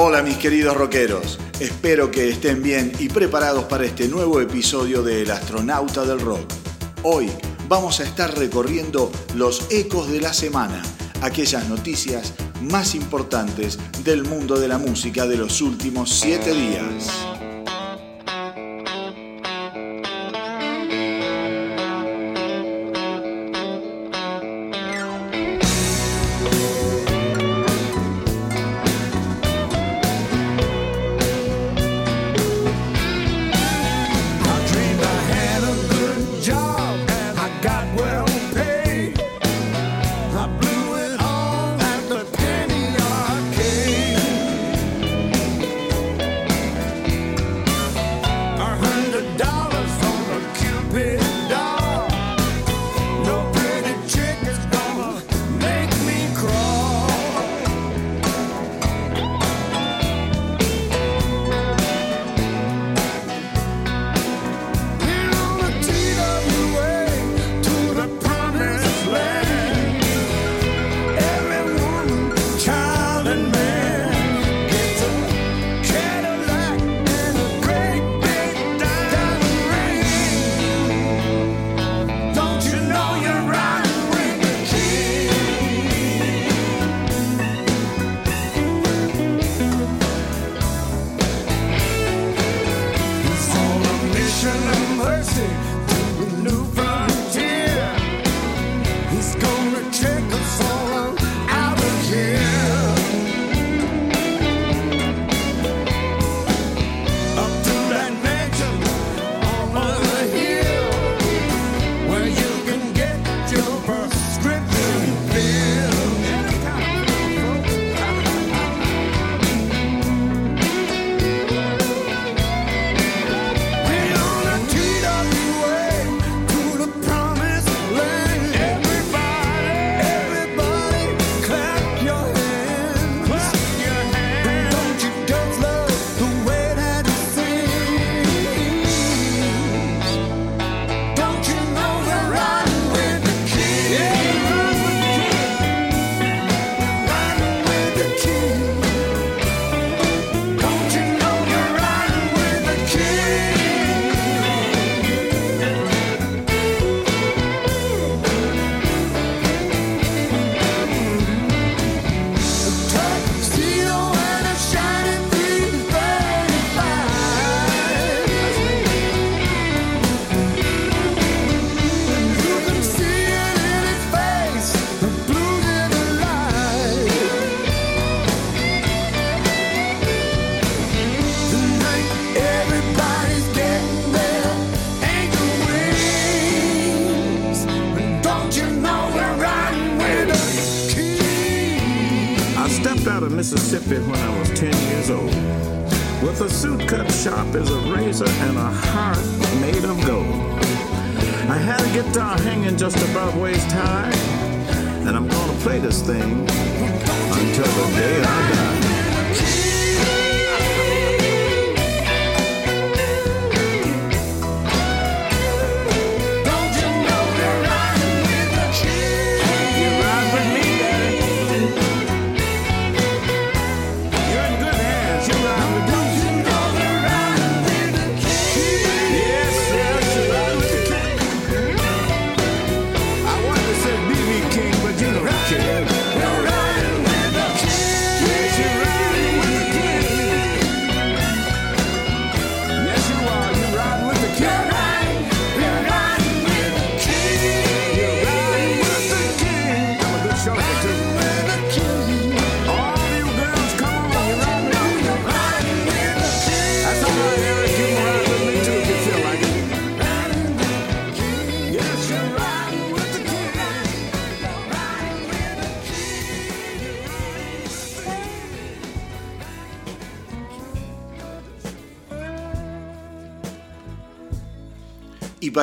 Hola mis queridos rockeros, espero que estén bien y preparados para este nuevo episodio de El astronauta del rock. Hoy vamos a estar recorriendo los ecos de la semana, aquellas noticias más importantes del mundo de la música de los últimos siete días.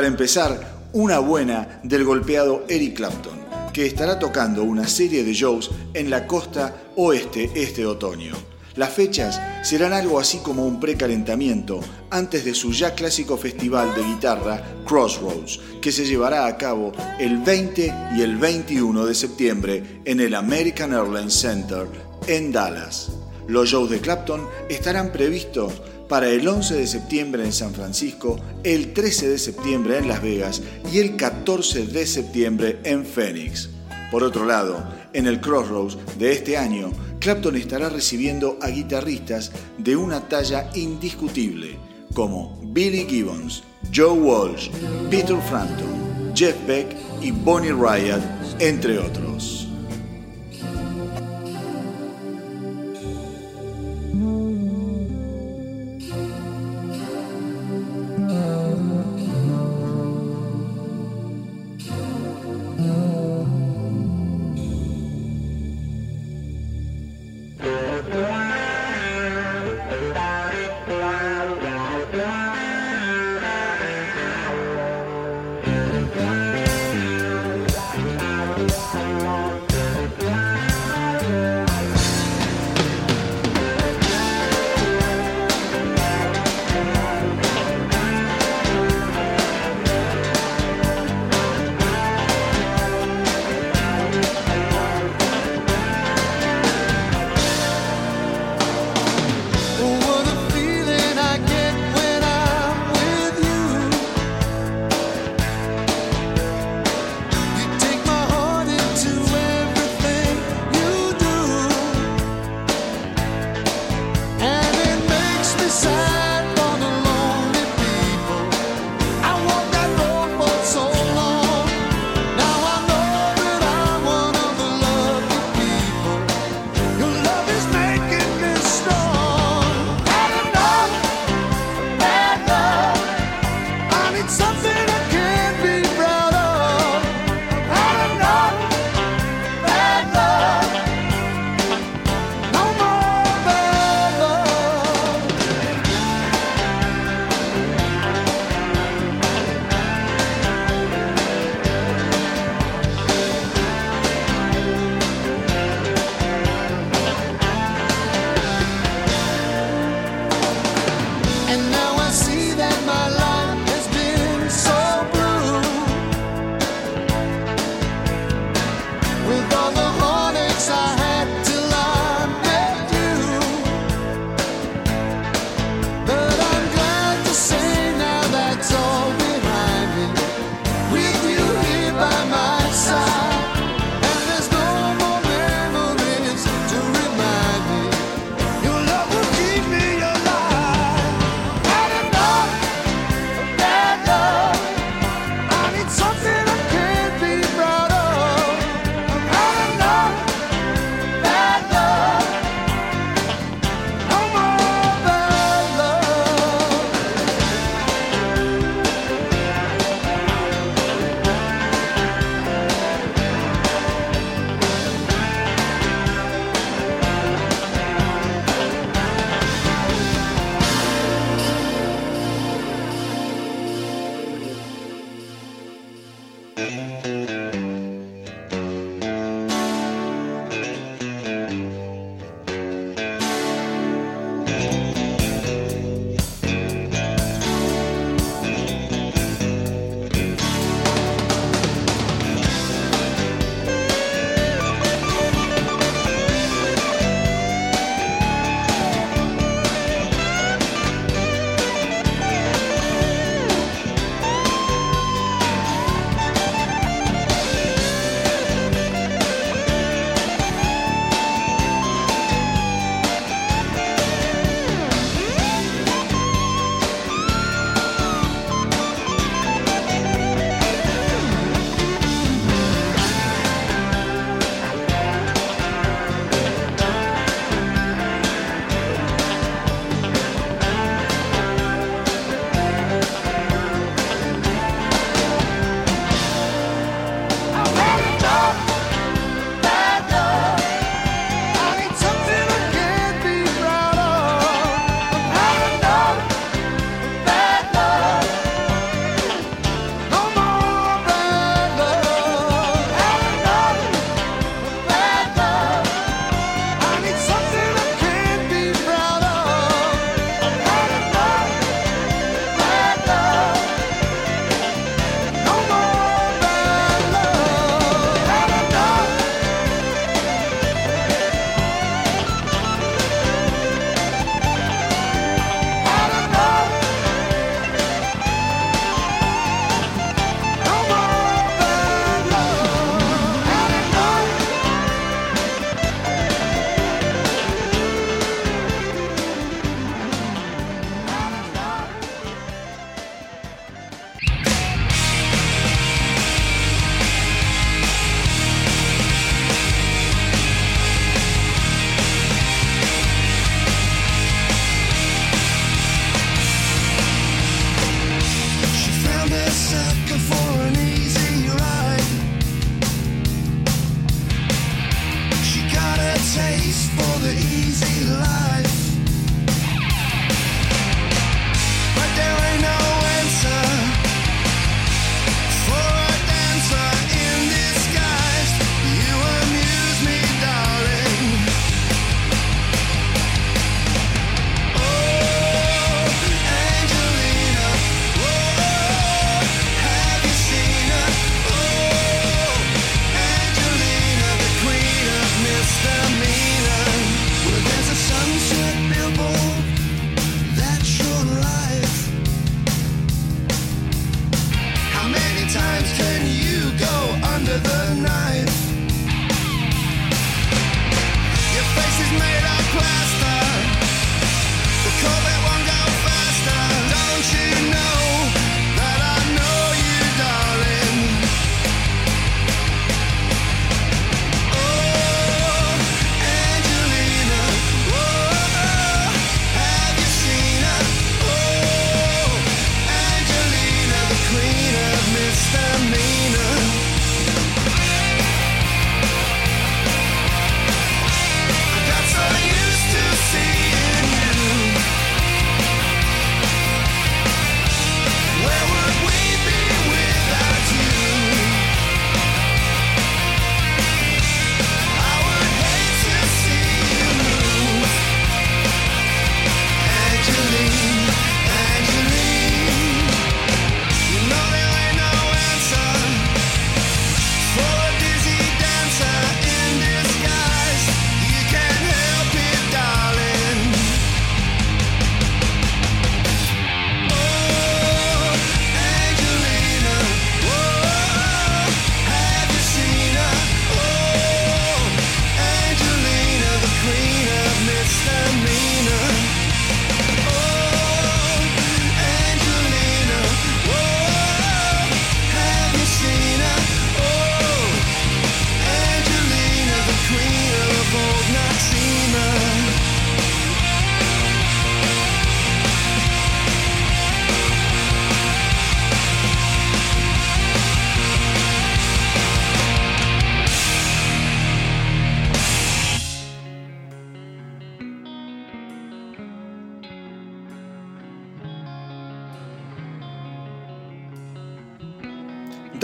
Para empezar, una buena del golpeado Eric Clapton, que estará tocando una serie de shows en la costa oeste este otoño. Las fechas serán algo así como un precalentamiento antes de su ya clásico festival de guitarra Crossroads, que se llevará a cabo el 20 y el 21 de septiembre en el American Airlines Center en Dallas. Los shows de Clapton estarán previstos para el 11 de septiembre en San Francisco, el 13 de septiembre en Las Vegas y el 14 de septiembre en Phoenix. Por otro lado, en el Crossroads de este año, Clapton estará recibiendo a guitarristas de una talla indiscutible, como Billy Gibbons, Joe Walsh, Peter Frampton, Jeff Beck y Bonnie Ryan, entre otros.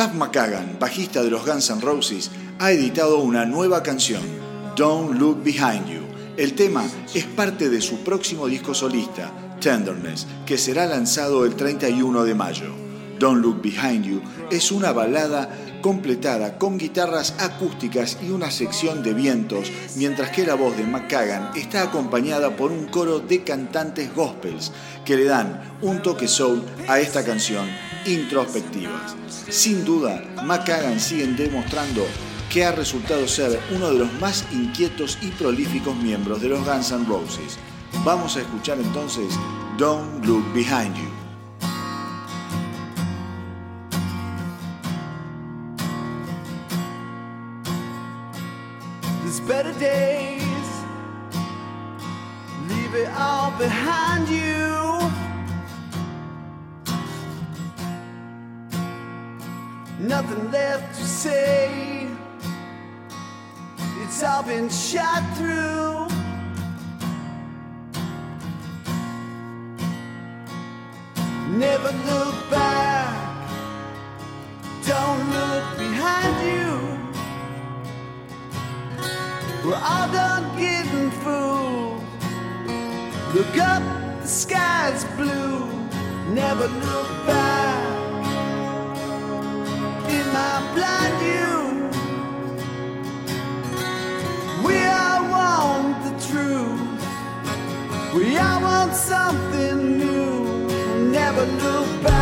Duff McKagan, bajista de los Guns N' Roses, ha editado una nueva canción, Don't Look Behind You. El tema es parte de su próximo disco solista, Tenderness, que será lanzado el 31 de mayo. Don't Look Behind You es una balada completada con guitarras acústicas y una sección de vientos, mientras que la voz de McCagan está acompañada por un coro de cantantes gospels que le dan un toque soul a esta canción introspectivas. Sin duda, McCagan sigue demostrando que ha resultado ser uno de los más inquietos y prolíficos miembros de los Guns N' Roses. Vamos a escuchar entonces Don't Look Behind You. Behind you. Nothing left to say. It's all been shot through. Never look back. Don't look behind you. We're all done getting. Look up, the sky's blue. Never look back. In my blind view, we all want the truth. We all want something new. Never look back.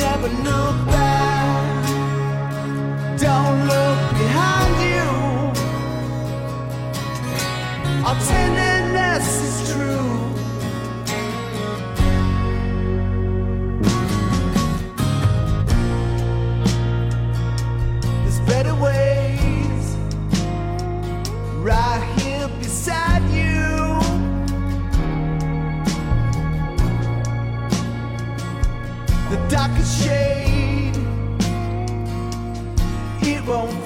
Never look back. Don't look behind you. Our tenderness bom.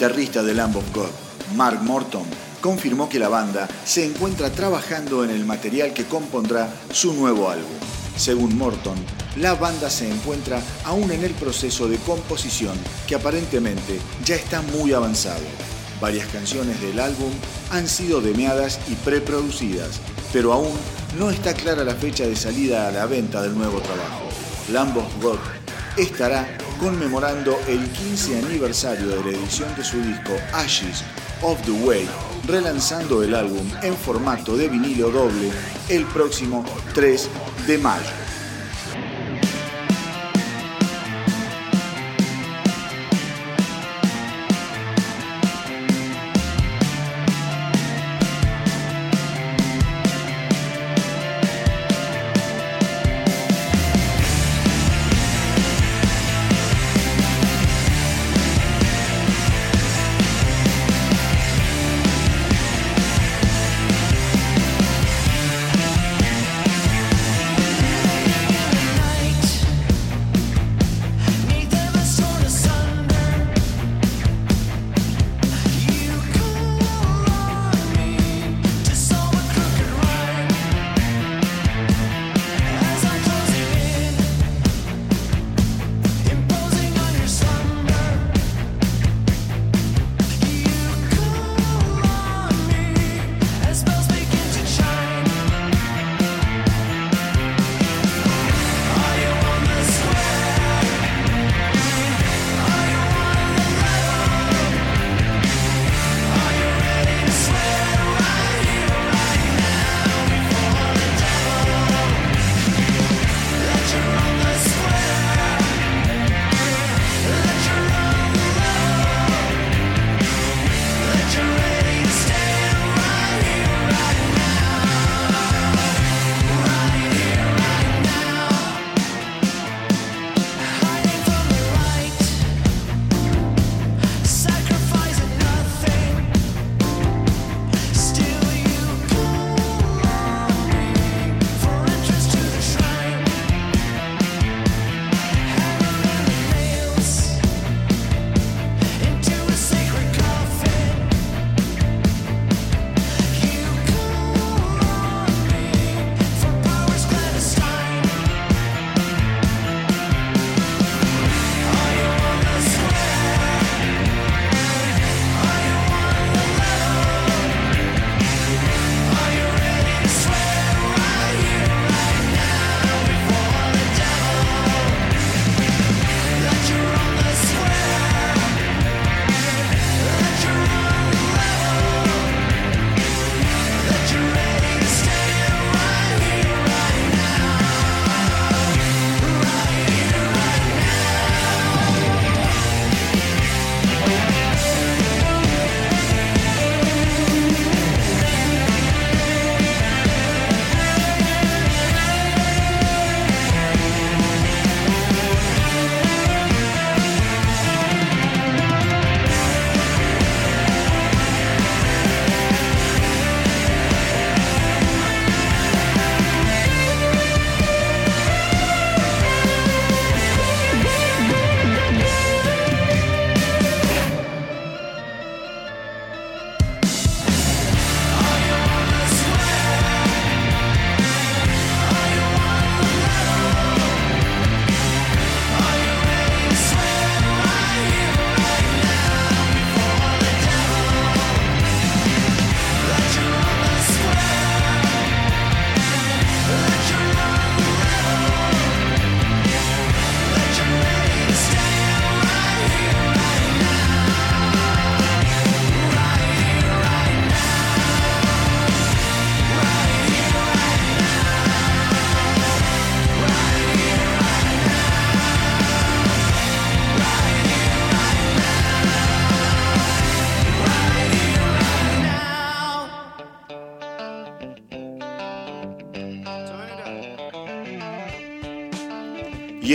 Guitarrista de Lamb of God, Mark Morton, confirmó que la banda se encuentra trabajando en el material que compondrá su nuevo álbum. Según Morton, la banda se encuentra aún en el proceso de composición que aparentemente ya está muy avanzado. Varias canciones del álbum han sido demeadas y preproducidas, pero aún no está clara la fecha de salida a la venta del nuevo trabajo. Lamb of God estará conmemorando el 15 aniversario de la edición de su disco Ashes of the Way, relanzando el álbum en formato de vinilo doble el próximo 3 de mayo.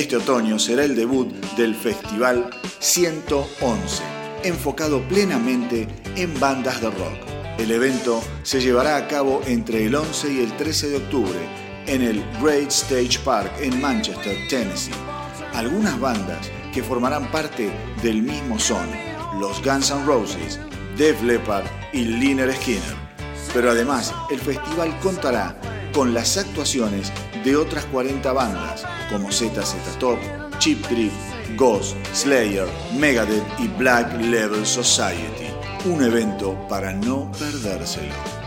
Este otoño será el debut del Festival 111, enfocado plenamente en bandas de rock. El evento se llevará a cabo entre el 11 y el 13 de octubre en el Great Stage Park en Manchester, Tennessee. Algunas bandas que formarán parte del mismo son los Guns N' Roses, Def Leppard y Liner Skinner. Pero además, el festival contará con las actuaciones de otras 40 bandas como ZZ Top, Chip Trick, Ghost, Slayer, Megadeth y Black Level Society. Un evento para no perdérselo.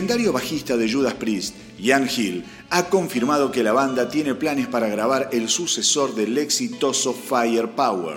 Legendario bajista de Judas Priest, Ian Hill, ha confirmado que la banda tiene planes para grabar el sucesor del exitoso Firepower.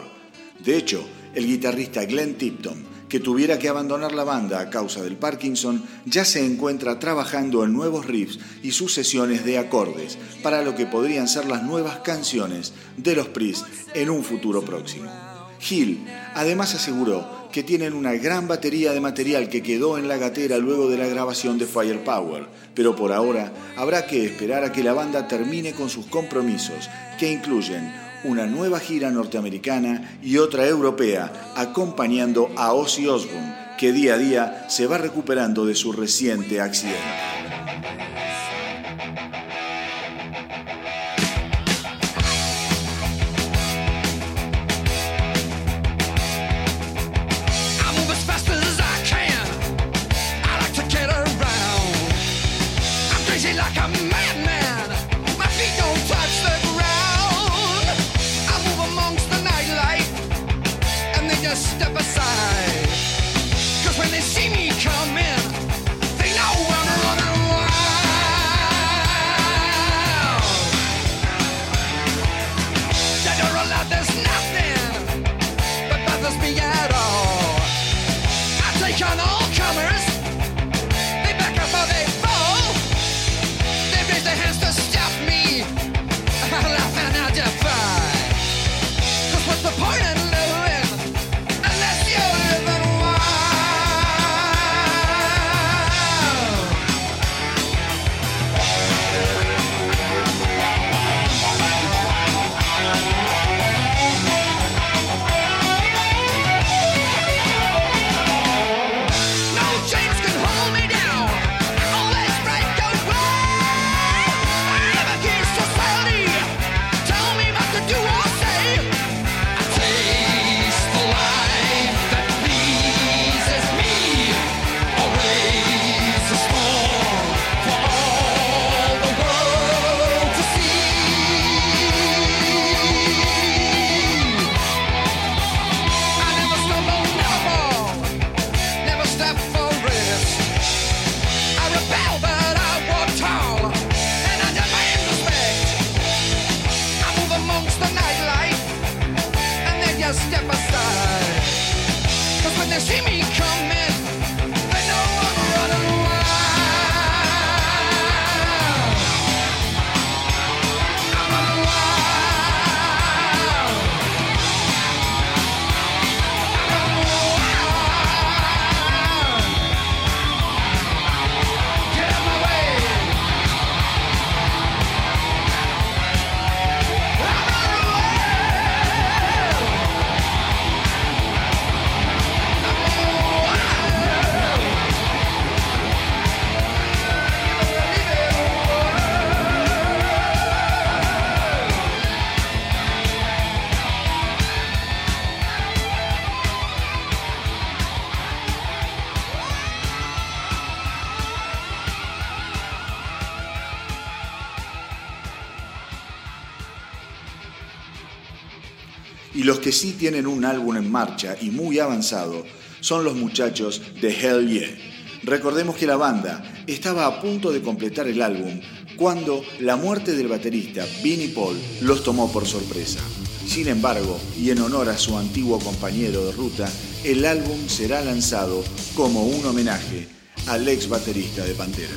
De hecho, el guitarrista Glenn Tipton, que tuviera que abandonar la banda a causa del Parkinson, ya se encuentra trabajando en nuevos riffs y sucesiones de acordes para lo que podrían ser las nuevas canciones de los Priest en un futuro próximo. Hill además aseguró que tienen una gran batería de material que quedó en la gatera luego de la grabación de Firepower, pero por ahora habrá que esperar a que la banda termine con sus compromisos, que incluyen una nueva gira norteamericana y otra europea, acompañando a Ozzy Osbourne, que día a día se va recuperando de su reciente accidente. Tienen un álbum en marcha y muy avanzado son los muchachos de Hell Yeah. Recordemos que la banda estaba a punto de completar el álbum cuando la muerte del baterista Vinnie Paul los tomó por sorpresa. Sin embargo, y en honor a su antiguo compañero de ruta, el álbum será lanzado como un homenaje al ex baterista de Pantera.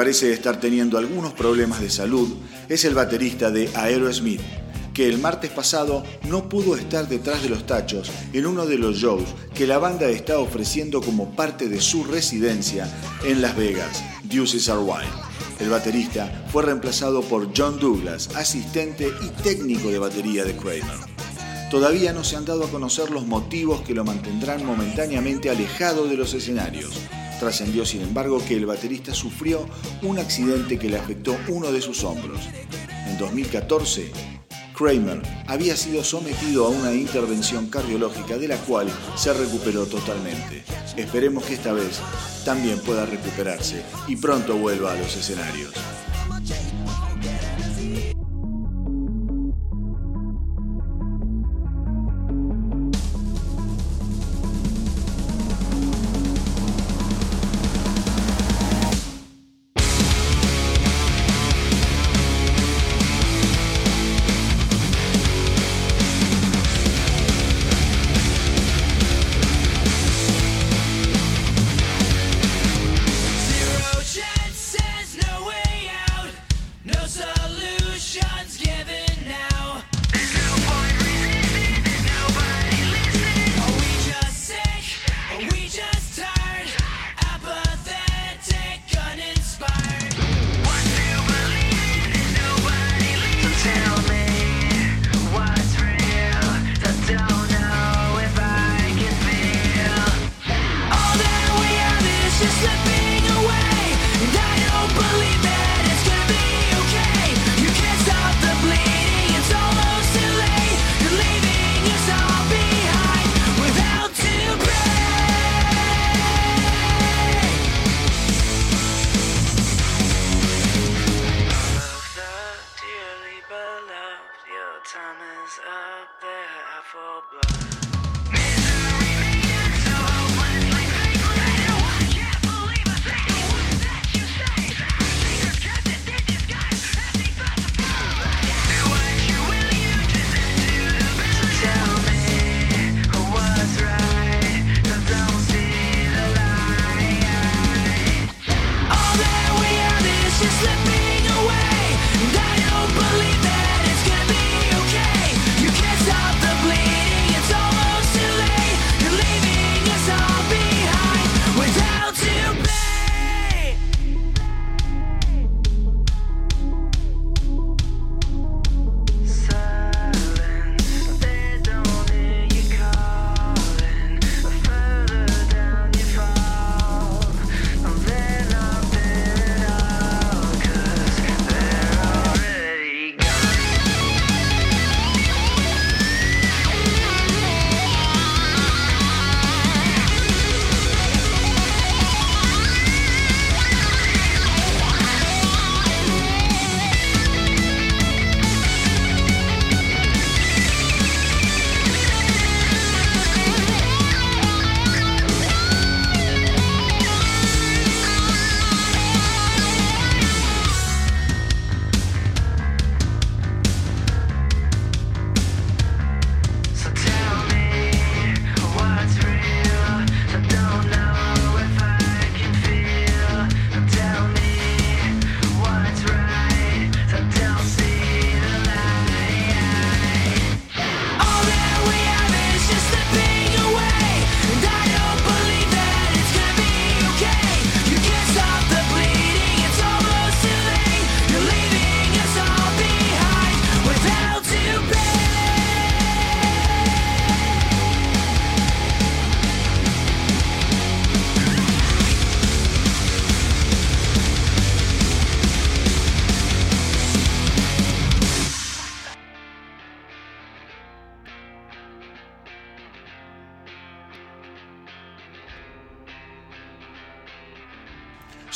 Parece estar teniendo algunos problemas de salud es el baterista de Aerosmith, que el martes pasado no pudo estar detrás de los tachos en uno de los shows que la banda está ofreciendo como parte de su residencia en Las Vegas, Deuces Are Wild. El baterista fue reemplazado por John Douglas, asistente y técnico de batería de Kramer. Todavía no se han dado a conocer los motivos que lo mantendrán momentáneamente alejado de los escenarios. Trascendió, sin embargo, que el baterista sufrió un accidente que le afectó uno de sus hombros. En 2014, Kramer había sido sometido a una intervención cardiológica de la cual se recuperó totalmente. Esperemos que esta vez también pueda recuperarse y pronto vuelva a los escenarios.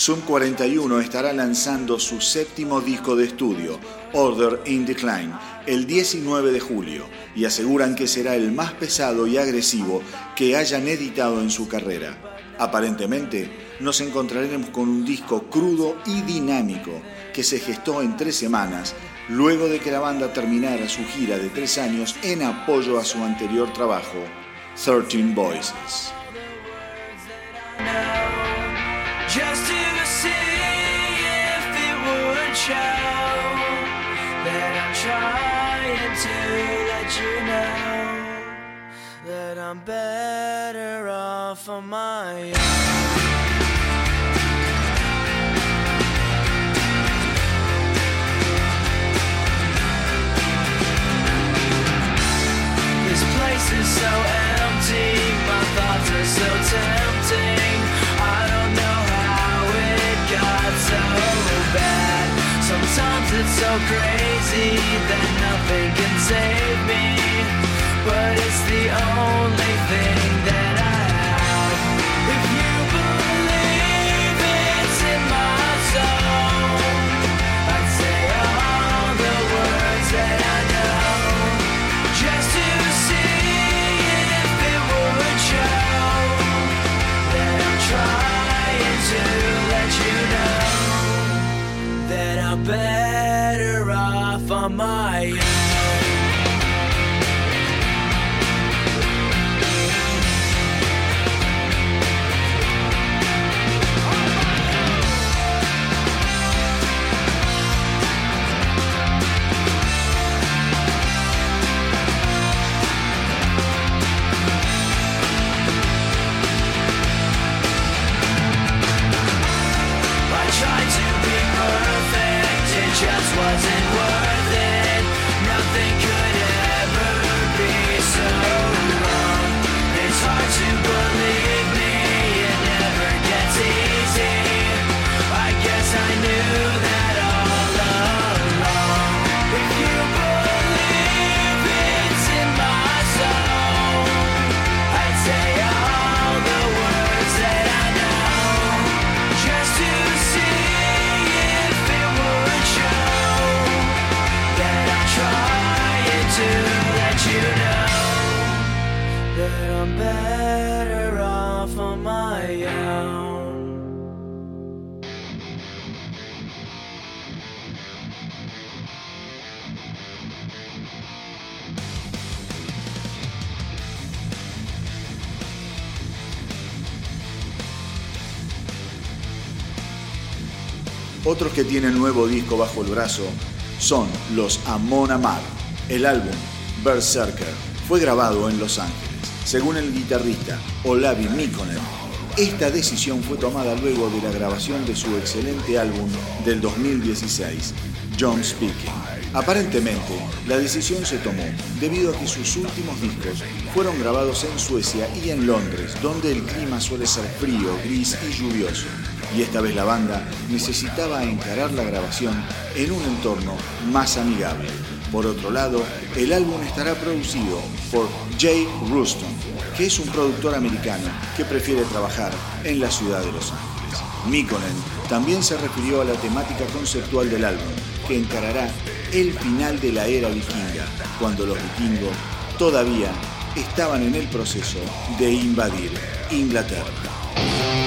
Zoom 41 estará lanzando su séptimo disco de estudio, Order in Decline, el 19 de julio, y aseguran que será el más pesado y agresivo que hayan editado en su carrera. Aparentemente, nos encontraremos con un disco crudo y dinámico que se gestó en tres semanas luego de que la banda terminara su gira de tres años en apoyo a su anterior trabajo, 13 Voices. just to see if it would show that I'm trying to let you know that I'm better off on my own. This place is so empty, my thoughts are so tempting. So crazy that nothing can save me. But it's the only thing that I have. If you believe it's in my soul, I'd say all the words that I know. Just to see if it would show that I'm trying to let you know that I'm better rising. Otros que tienen nuevo disco bajo el brazo son los Amon Amar. El álbum Berserker fue grabado en Los Ángeles. Según el guitarrista Olavi Mikkonen, esta decisión fue tomada luego de la grabación de su excelente álbum del 2016, John Speaking. Aparentemente, la decisión se tomó debido a que sus últimos discos fueron grabados en Suecia y en Londres, donde el clima suele ser frío, gris y lluvioso. Y esta vez la banda necesitaba encarar la grabación en un entorno más amigable. Por otro lado, el álbum estará producido por Jay Ruston, que es un productor americano que prefiere trabajar en la ciudad de Los Ángeles. Mikkonen también se refirió a la temática conceptual del álbum, que encarará el final de la era vikinga, cuando los vikingos todavía estaban en el proceso de invadir Inglaterra.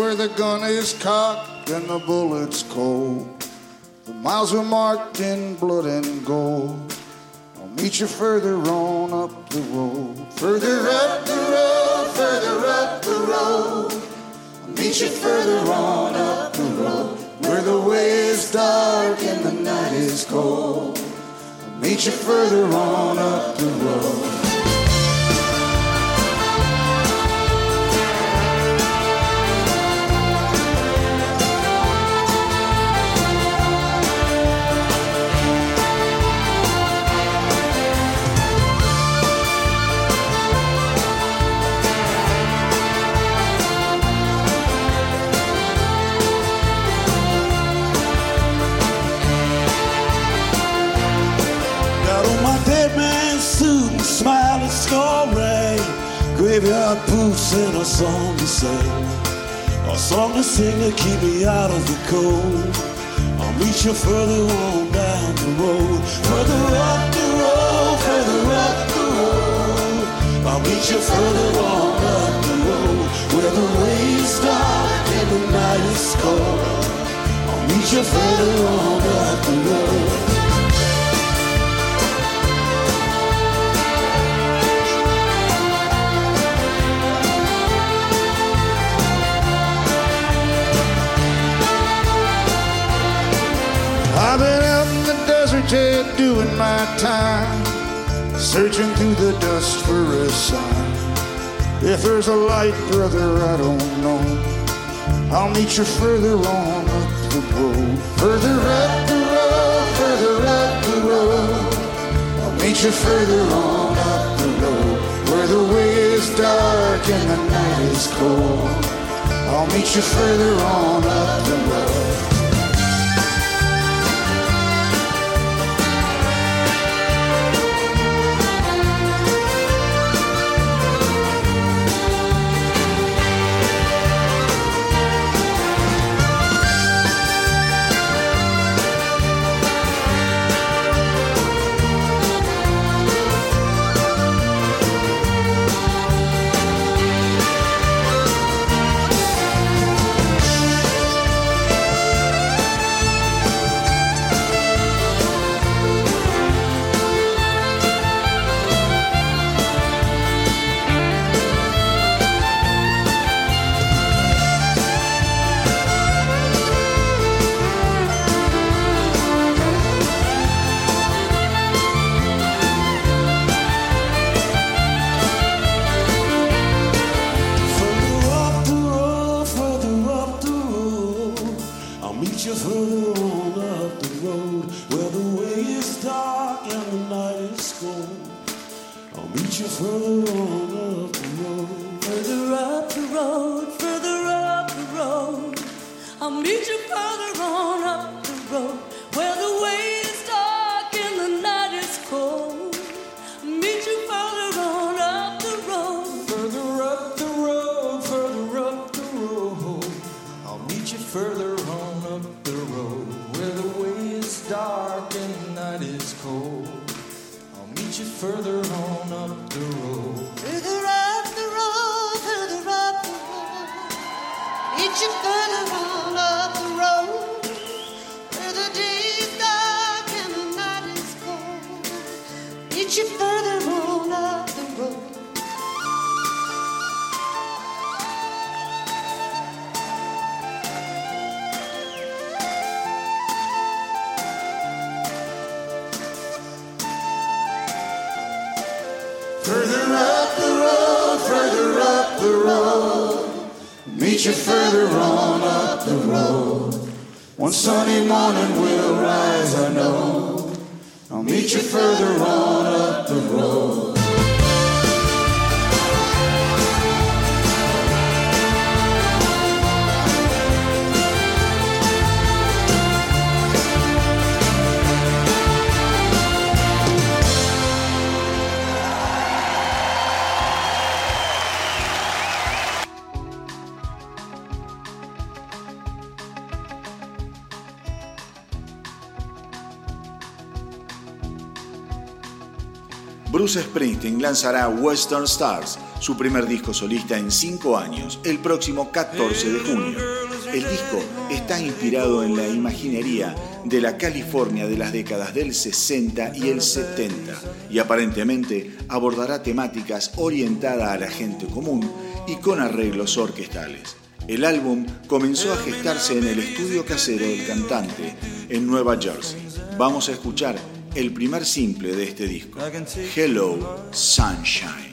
Where the gun is cocked and the bullet's cold. The miles are marked in blood and gold. I'll meet you further on up the road. Further up the road, further up the road. I'll meet you further on up the road. Where the way is dark and the night is cold. I'll meet you further on up the road. Song to sing. A song to sing to keep me out of the cold. I'll meet you further on down the road. Further up the road, further up the road. I'll meet you further on up the road. Where the way is dark and the night is cold. I'll meet you further on up the road. Doing my time, searching through the dust for a sign. If there's a light, brother, I don't know. I'll meet you further on up the road. Further up the road, further up the road. I'll meet you further on up the road. Where the way is dark and the night is cold. I'll meet you further on up the road. Bruce Springsteen lanzará Western Stars, su primer disco solista en cinco años, el próximo 14 de junio. El disco está inspirado en la imaginería de la California de las décadas del 60 y el 70 y aparentemente abordará temáticas orientadas a la gente común y con arreglos orquestales. El álbum comenzó a gestarse en el estudio casero del cantante en Nueva Jersey. Vamos a escuchar el primer simple de este disco, Hello Sunshine.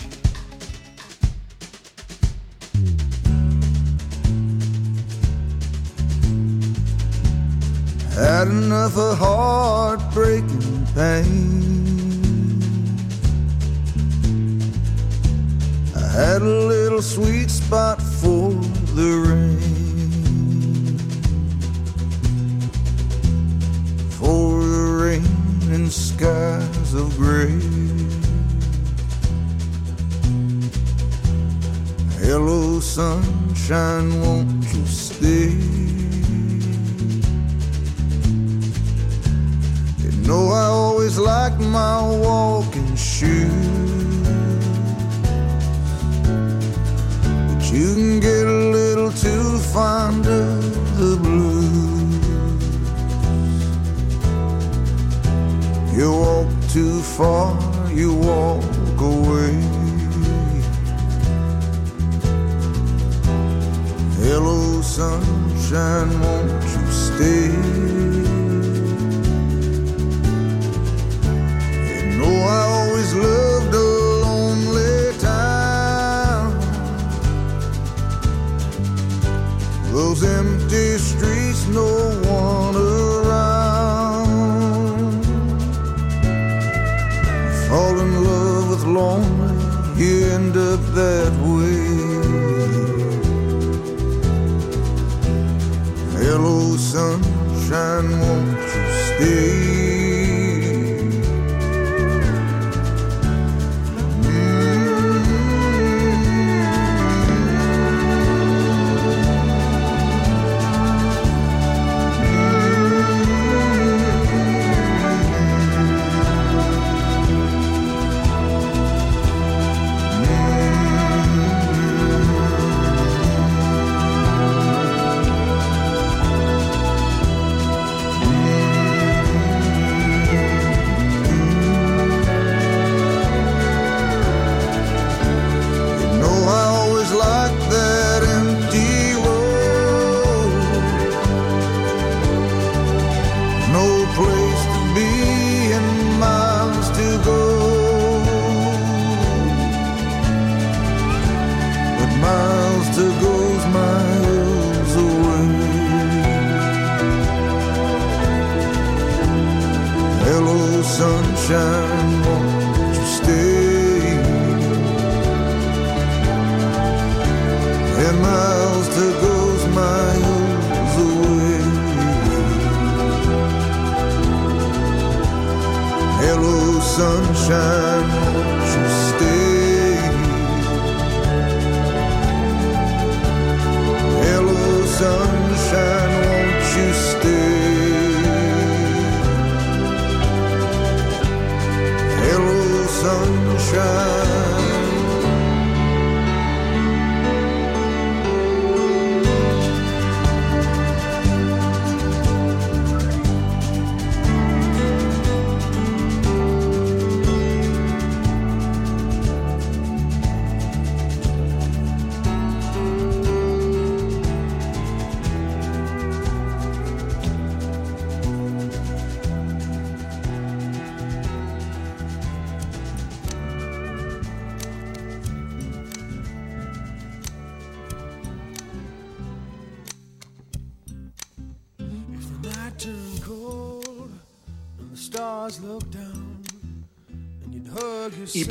Had enough of heartbreaking pain. I had a little sweet spot for the rain. Skies of gray. Hello, sunshine, won't you stay? You know I always like my walking shoes. But you can get a little too fond of the blues. You walk too far, you walk away. Hello, sunshine, won't you stay? You know I always loved a lonely town. Those empty streets, no one around. Lonely, you end up that way. Hello, sunshine, won't you stay?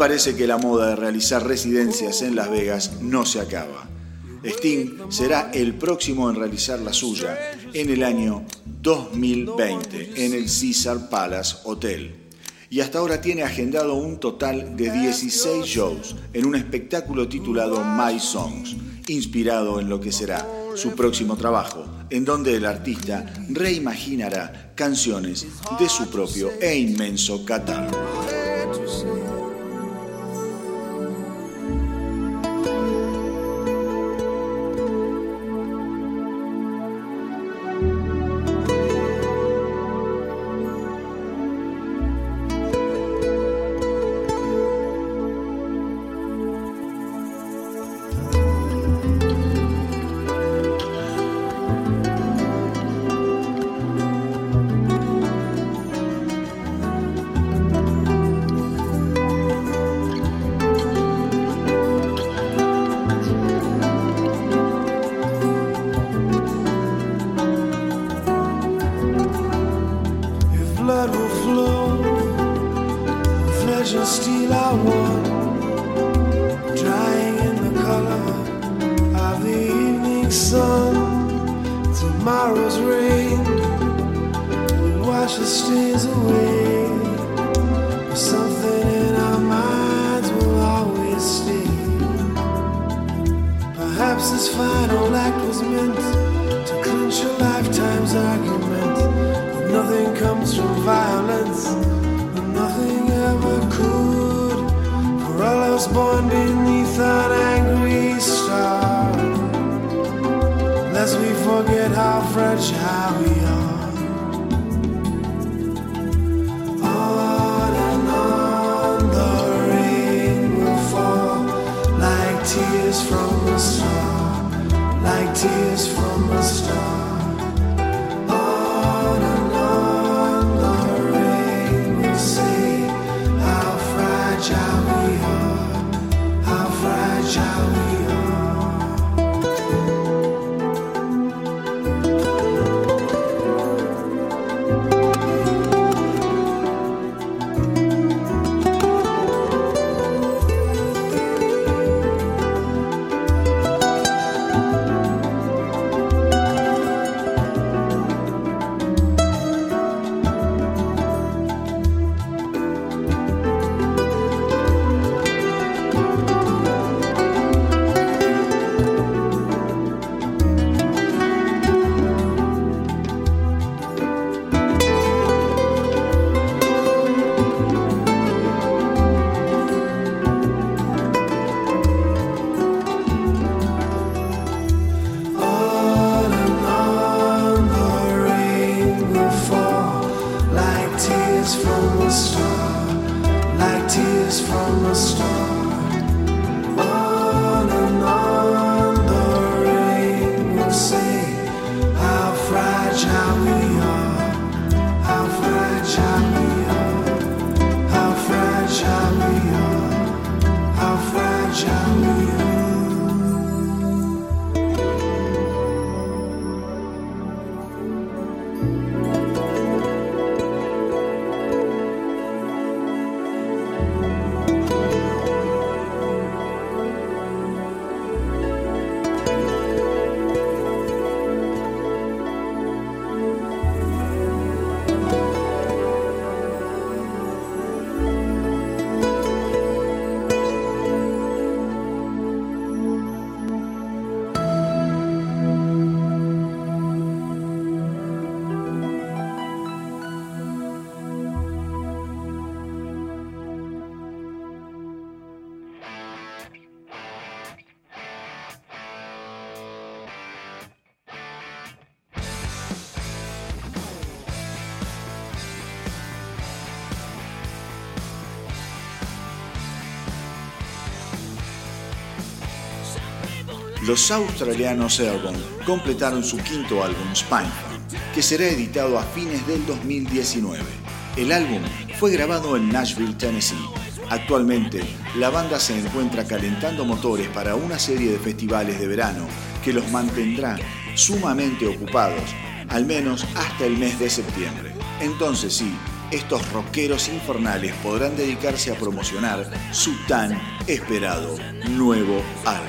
Parece que la moda de realizar residencias en Las Vegas no se acaba. Sting será el próximo en realizar la suya en el año 2020 en el Caesar Palace Hotel. Y hasta ahora tiene agendado un total de 16 shows en un espectáculo titulado My Songs, inspirado en lo que será su próximo trabajo, en donde el artista reimaginará canciones de su propio e inmenso catálogo. 嗯。los australianos Airborne completaron su quinto álbum, Spinefall, que será editado a fines del 2019. El álbum fue grabado en Nashville, Tennessee. Actualmente, la banda se encuentra calentando motores para una serie de festivales de verano que los mantendrá sumamente ocupados, al menos hasta el mes de septiembre. Entonces sí, estos rockeros infernales podrán dedicarse a promocionar su tan esperado nuevo álbum.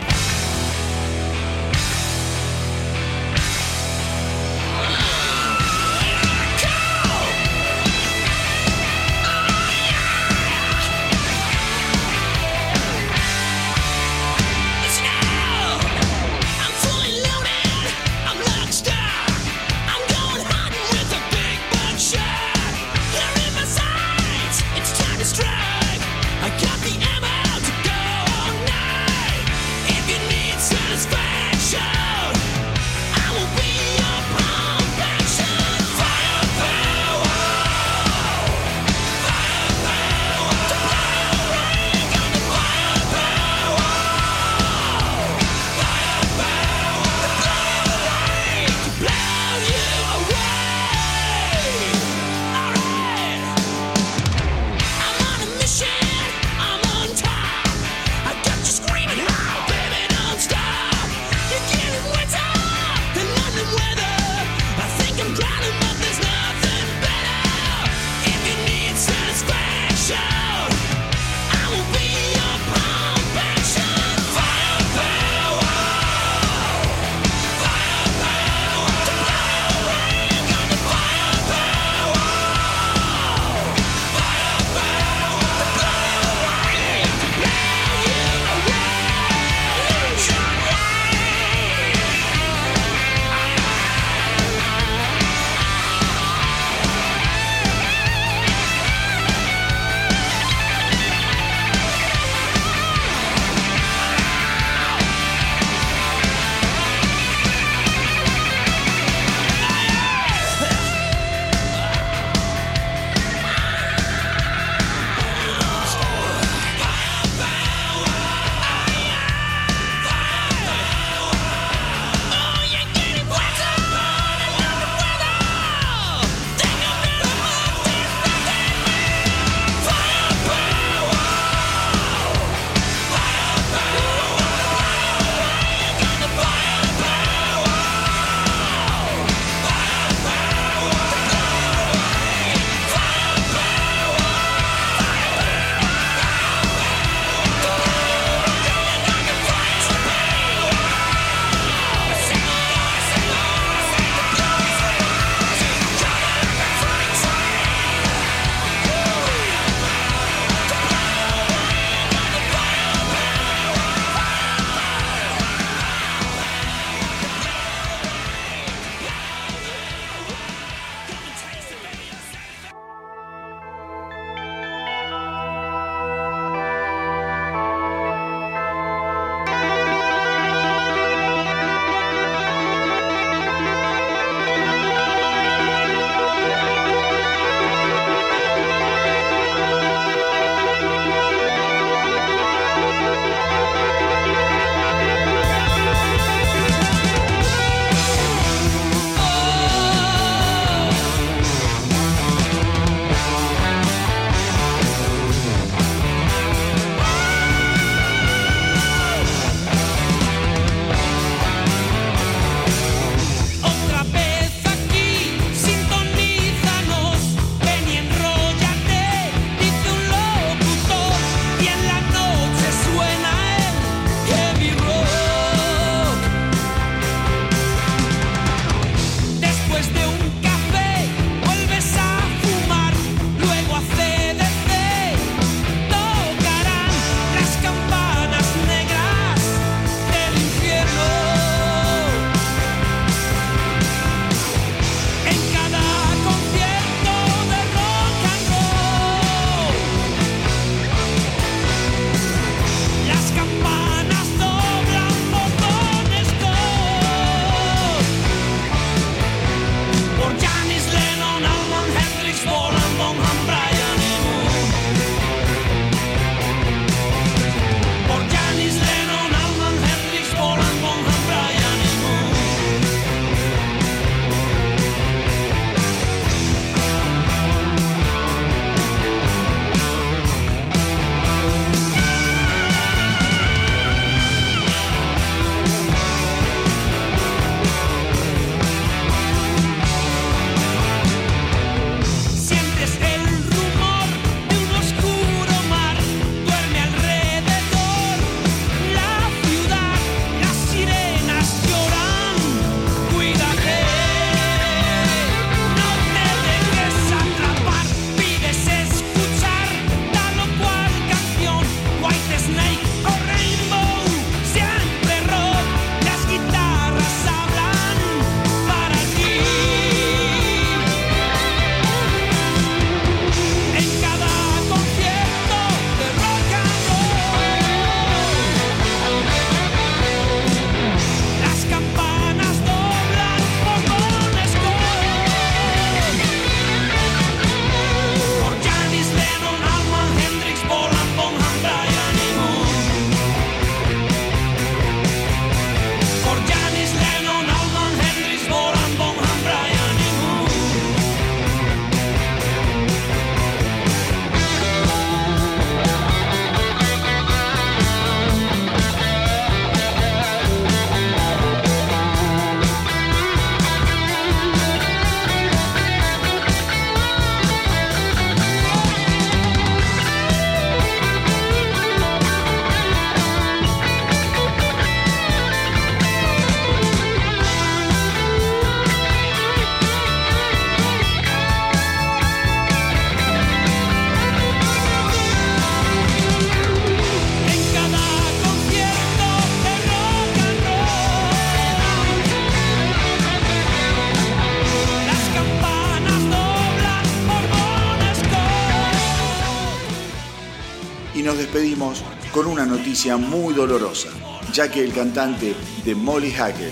Con una noticia muy dolorosa, ya que el cantante de Molly Hackett,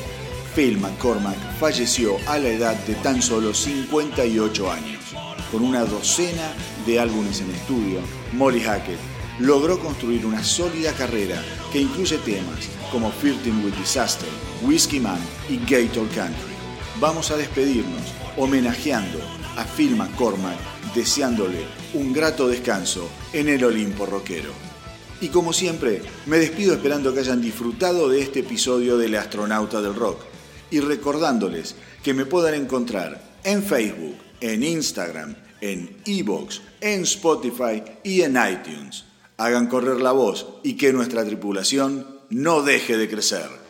Phil McCormack, falleció a la edad de tan solo 58 años. Con una docena de álbumes en estudio, Molly Hackett logró construir una sólida carrera que incluye temas como Flirting with Disaster, Whiskey Man y Gator Country. Vamos a despedirnos homenajeando a Phil McCormack, deseándole un grato descanso en el Olimpo rockero. Y como siempre, me despido esperando que hayan disfrutado de este episodio del Astronauta del Rock y recordándoles que me puedan encontrar en Facebook, en Instagram, en Evox, en Spotify y en iTunes. Hagan correr la voz y que nuestra tripulación no deje de crecer.